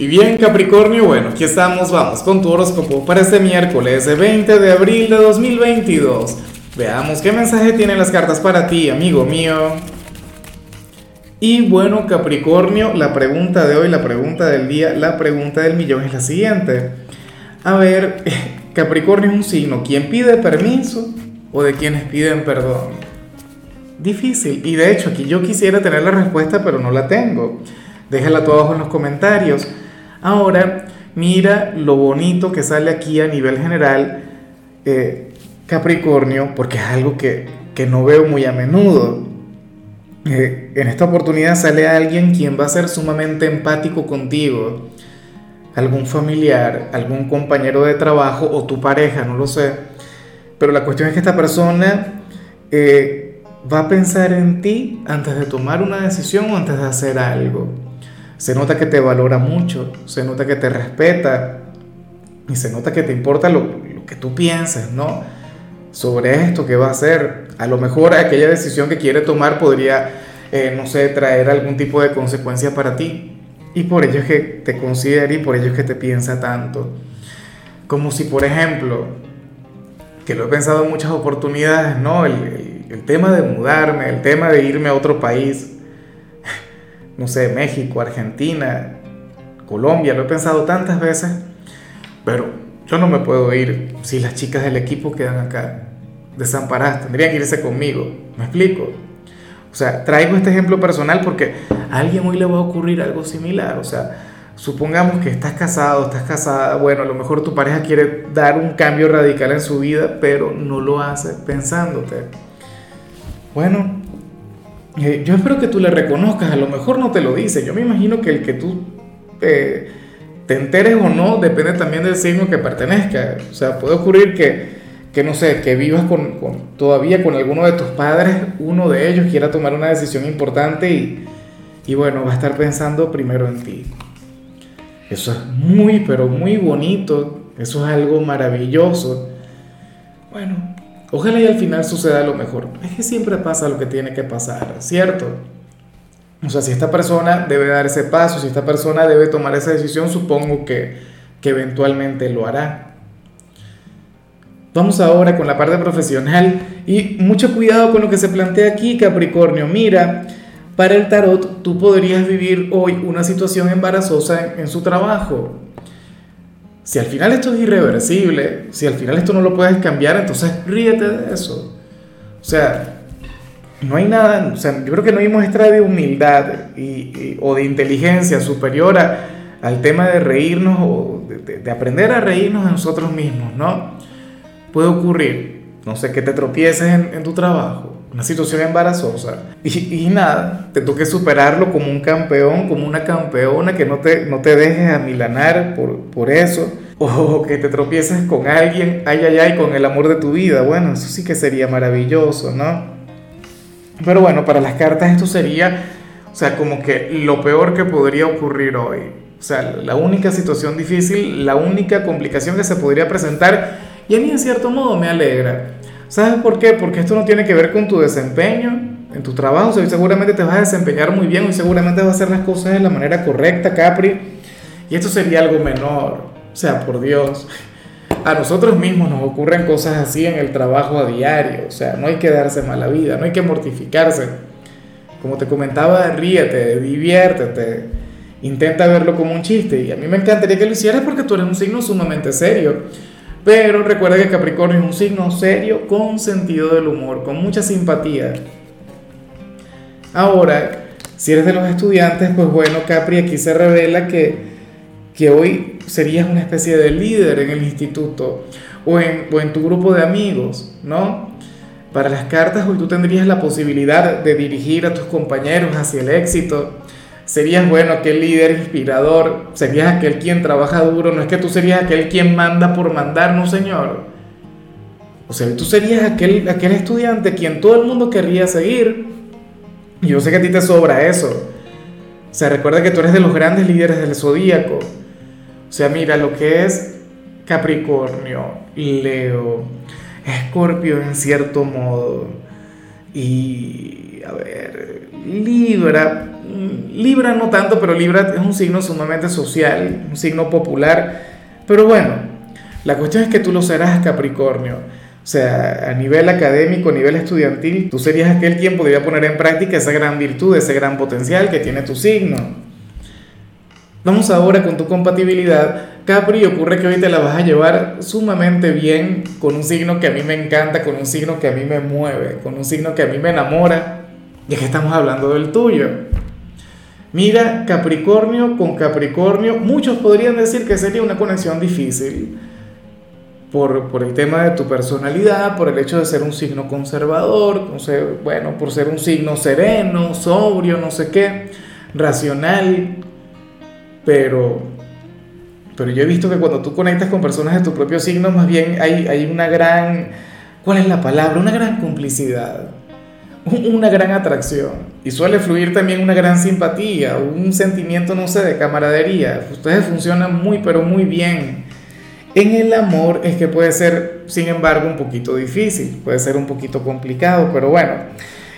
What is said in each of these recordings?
Y bien, Capricornio, bueno, aquí estamos, vamos con tu horóscopo para este miércoles, 20 de abril de 2022. Veamos qué mensaje tienen las cartas para ti, amigo mío. Y bueno, Capricornio, la pregunta de hoy, la pregunta del día, la pregunta del millón es la siguiente. A ver, Capricornio es un signo, ¿quién pide permiso o de quienes piden perdón? Difícil. Y de hecho, aquí yo quisiera tener la respuesta, pero no la tengo. Déjala tú abajo en los comentarios. Ahora, mira lo bonito que sale aquí a nivel general eh, Capricornio, porque es algo que, no veo muy a menudo. Eh, en esta oportunidad sale alguien quien va a ser sumamente empático contigo, algún familiar, algún compañero de trabajo o tu pareja, no lo sé. Pero la cuestión es que esta persona eh, va a pensar en ti antes de tomar una decisión o antes de hacer algo. Se nota que te valora mucho, se nota que te respeta y se nota que te importa lo, que tú pienses, ¿no? Sobre esto que va a hacer. A lo mejor aquella decisión que quiere tomar podría, eh, no sé, traer algún tipo de consecuencia para ti. Y por ello es que te considera y por ello es que te piensa tanto. Como si, por ejemplo, que lo he pensado en muchas oportunidades, ¿no? El, el tema de mudarme, el tema de irme a otro país no sé, México, Argentina, Colombia, lo he pensado tantas veces, pero yo no me puedo ir si las chicas del equipo quedan acá desamparadas, tendrían que irse conmigo, ¿me explico? O sea, traigo este ejemplo personal porque a alguien hoy le va a ocurrir algo similar, o sea, supongamos que estás casado, estás casada, bueno, a lo mejor tu pareja quiere dar un cambio radical en su vida, pero no lo hace pensándote. Bueno, yo espero que tú le reconozcas, a lo mejor no te lo dice, yo me imagino que el que tú eh, te enteres o no depende también del signo que pertenezca, o sea, puede ocurrir que, que no sé, que vivas con, todavía con alguno de tus padres, uno de ellos quiera tomar una decisión importante y, y bueno, va a estar pensando primero en ti. Eso es muy, pero muy bonito, eso es algo maravilloso. Bueno, Ojalá y al final suceda lo mejor. Es que siempre pasa lo que tiene que pasar, ¿cierto? O sea, si esta persona debe dar ese paso, si esta persona debe tomar esa decisión, supongo que, que eventualmente lo hará. Vamos ahora con la parte profesional y mucho cuidado con lo que se plantea aquí, Capricornio. Mira, para el tarot tú podrías vivir hoy una situación embarazosa en, en su trabajo si al final esto es irreversible, si al final esto no lo puedes cambiar, entonces ríete de eso. O sea, no hay nada, o sea, yo creo que no hay muestra de humildad y, o de inteligencia superior al tema de reírnos o de, aprender a reírnos de nosotros mismos, ¿no? Puede ocurrir, no sé, que te tropieces en tu trabajo, una situación embarazosa y, y, nada, te toque superarlo como un campeón, como una campeona, que no te, no te dejes amilanar por, por eso, o que te tropieces con alguien, ay, ay, ay, con el amor de tu vida, bueno, eso sí que sería maravilloso, ¿no? Pero bueno, para las cartas esto sería, o sea, como que lo peor que podría ocurrir hoy. O sea, la única situación difícil, la única complicación que se podría presentar, y a mí en cierto modo me alegra ¿Sabes por qué? Porque esto no tiene que ver con tu desempeño en tu trabajo. seguramente te vas a desempeñar muy bien y seguramente vas a hacer las cosas de la manera correcta, Capri. Y esto sería algo menor. O sea, por Dios. A nosotros mismos nos ocurren cosas así en el trabajo a diario. O sea, no hay que darse mala vida, no hay que mortificarse. Como te comentaba, ríete, diviértete, intenta verlo como un chiste. Y a mí me encantaría que lo hicieras porque tú eres un signo sumamente serio. Pero recuerda que Capricornio es un signo serio con sentido del humor, con mucha simpatía. Ahora, si eres de los estudiantes, pues bueno, Capri, aquí se revela que, que hoy serías una especie de líder en el instituto o en, o en tu grupo de amigos, ¿no? Para las cartas, hoy tú tendrías la posibilidad de dirigir a tus compañeros hacia el éxito, serías bueno, aquel líder inspirador, serías aquel quien trabaja duro, no es que tú serías aquel quien manda por mandar, no señor. O sea, tú serías aquel, aquel estudiante quien todo el mundo querría seguir. Y yo sé que a ti te sobra eso. O sea, recuerda que tú eres de los grandes líderes del zodíaco. O sea, mira lo que es Capricornio, Leo, Escorpio en cierto modo. Y, a ver, Libra, mm, Libra no tanto, pero Libra es un signo sumamente social, un signo popular. Pero bueno, la cuestión es que tú lo serás Capricornio. O sea, a nivel académico, a nivel estudiantil, tú serías aquel quien podría poner en práctica esa gran virtud, ese gran potencial que tiene tu signo. Vamos ahora con tu compatibilidad. Capri, ocurre que hoy te la vas a llevar sumamente bien con un signo que a mí me encanta, con un signo que a mí me mueve, con un signo que a mí me enamora. Ya que estamos hablando del tuyo. Mira, Capricornio con Capricornio, muchos podrían decir que sería una conexión difícil por, por, el tema de tu personalidad, por el hecho de ser un signo conservador, bueno, por ser un signo sereno, sobrio, no sé qué, racional, pero, pero yo he visto que cuando tú conectas con personas de tu propio signo, más bien hay, hay una gran, ¿cuál es la palabra? Una gran complicidad, una gran atracción. Y suele fluir también una gran simpatía, un sentimiento, no sé, de camaradería. Ustedes funcionan muy, pero muy bien en el amor es que puede ser, sin embargo, un poquito difícil, puede ser un poquito complicado, pero bueno,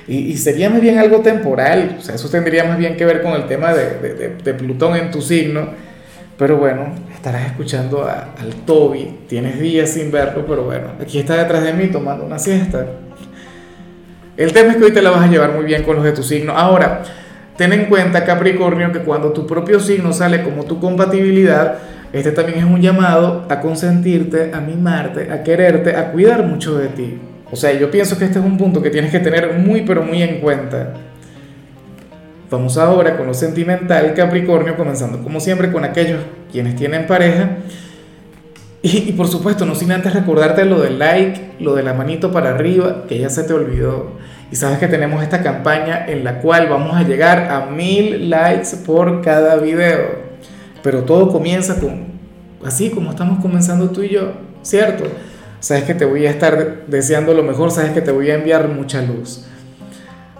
y, sería más bien algo temporal, o sea, eso tendría más bien que ver con el tema de, de, Plutón en tu signo, pero bueno, estarás escuchando al Toby, tienes días sin verlo, pero bueno, aquí está detrás de mí tomando una siesta. El tema es que hoy te la vas a llevar muy bien con los de tu signo. Ahora, ten en cuenta, Capricornio, que cuando tu propio signo sale como tu compatibilidad, este también es un llamado a consentirte, a mimarte, a quererte, a cuidar mucho de ti. O sea, yo pienso que este es un punto que tienes que tener muy pero muy en cuenta. Vamos ahora con lo sentimental, Capricornio, comenzando como siempre con aquellos quienes tienen pareja. Y, por supuesto, no sin antes recordarte lo del like, lo de la manito para arriba, que ya se te olvidó. Y sabes que tenemos esta campaña en la cual vamos a llegar a mil likes por cada video. Pero todo comienza con, así como estamos comenzando tú y yo, ¿cierto? Sabes que te voy a estar deseando lo mejor, sabes que te voy a enviar mucha luz.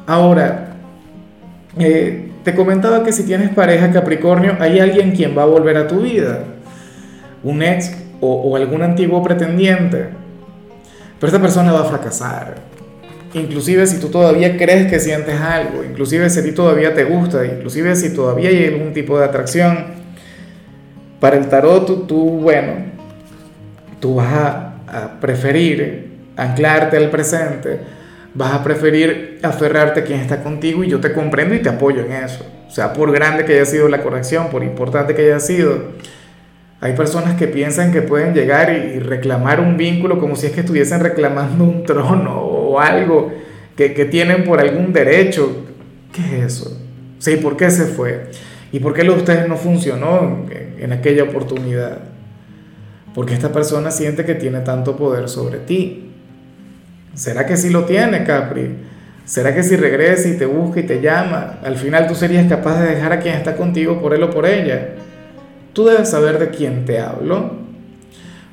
Ahora, eh, te comentaba que si tienes pareja Capricornio, hay alguien quien va a volver a tu vida. Un ex o, algún antiguo pretendiente. Pero esta persona va a fracasar. Inclusive si tú todavía crees que sientes algo, inclusive si a ti todavía te gusta, inclusive si todavía hay algún tipo de atracción, para el tarot, tú, bueno, tú vas a, preferir anclarte al presente, vas a preferir aferrarte a quien está contigo y yo te comprendo y te apoyo en eso. O sea, por grande que haya sido la corrección, por importante que haya sido, hay personas que piensan que pueden llegar y reclamar un vínculo como si es que estuviesen reclamando un trono o algo que, que tienen por algún derecho. ¿Qué es eso? Sí, ¿por qué se fue? ¿Y por qué lo de ustedes no funcionó en, aquella oportunidad? Porque esta persona siente que tiene tanto poder sobre ti. ¿Será que sí lo tiene, Capri? ¿Será que si regresa y te busca y te llama, al final tú serías capaz de dejar a quien está contigo por él o por ella? Tú debes saber de quién te hablo.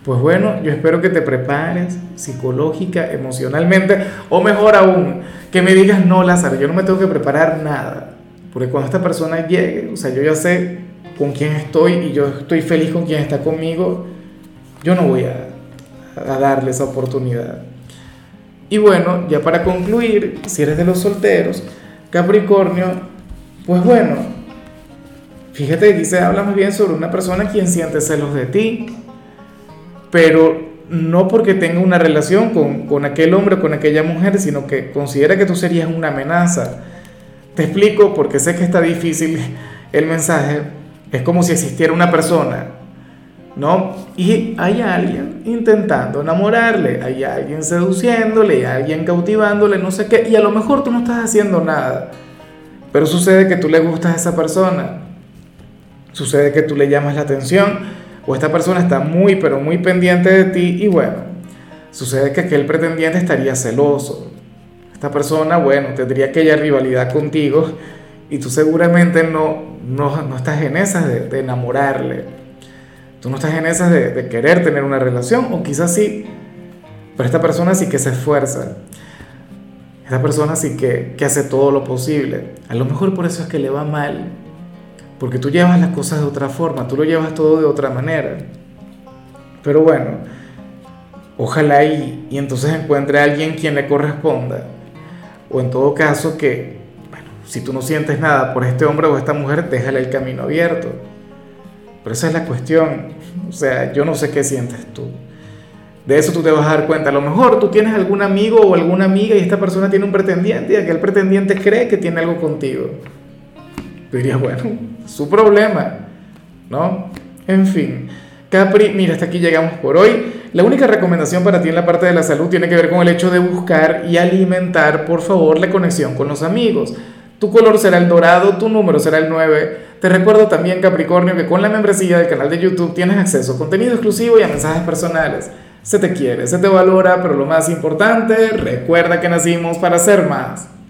Pues bueno, yo espero que te prepares psicológica, emocionalmente, o mejor aún, que me digas, no, Lázaro, yo no me tengo que preparar nada. Porque cuando esta persona llegue, o sea, yo ya sé con quién estoy y yo estoy feliz con quien está conmigo, yo no voy a, a darle esa oportunidad. Y bueno, ya para concluir, si eres de los solteros, Capricornio, pues bueno, fíjate que aquí se habla más bien sobre una persona quien siente celos de ti, pero no porque tenga una relación con, con aquel hombre o con aquella mujer, sino que considera que tú serías una amenaza te explico porque sé que está difícil el mensaje. Es como si existiera una persona, ¿no? Y hay alguien intentando enamorarle, hay alguien seduciéndole, hay alguien cautivándole, no sé qué, y a lo mejor tú no estás haciendo nada, pero sucede que tú le gustas a esa persona, sucede que tú le llamas la atención, o esta persona está muy, pero muy pendiente de ti, y bueno, sucede que aquel pretendiente estaría celoso, esta persona, bueno, tendría aquella rivalidad contigo y tú seguramente no, no, estás en esas de, enamorarle. Tú no estás en esas de, querer tener una relación, o quizás sí, pero esta persona sí que se esfuerza. Esta persona sí que, que hace todo lo posible. A lo mejor por eso es que le va mal, porque tú llevas las cosas de otra forma, tú lo llevas todo de otra manera. Pero bueno, ojalá y, y entonces encuentre a alguien quien le corresponda o en todo caso que si tú no sientes nada por este hombre o esta mujer, déjale el camino abierto. Pero esa es la cuestión. O sea, yo no sé qué sientes tú. De eso tú te vas a dar cuenta. A lo mejor tú tienes algún amigo o alguna amiga y esta persona tiene un pretendiente y aquel pretendiente cree que tiene algo contigo. Tú dirías, bueno, su problema, ¿no? En fin. Capri, mira, hasta aquí llegamos por hoy. La única recomendación para ti en la parte de la salud tiene que ver con el hecho de buscar y alimentar, por favor, la conexión con los amigos. Tu color será el dorado, tu número será el 9. Te recuerdo también, Capricornio, que con la membresía del canal de YouTube tienes acceso a contenido exclusivo y a mensajes personales. Se te quiere, se te valora, pero lo más importante, recuerda que nacimos para ser más.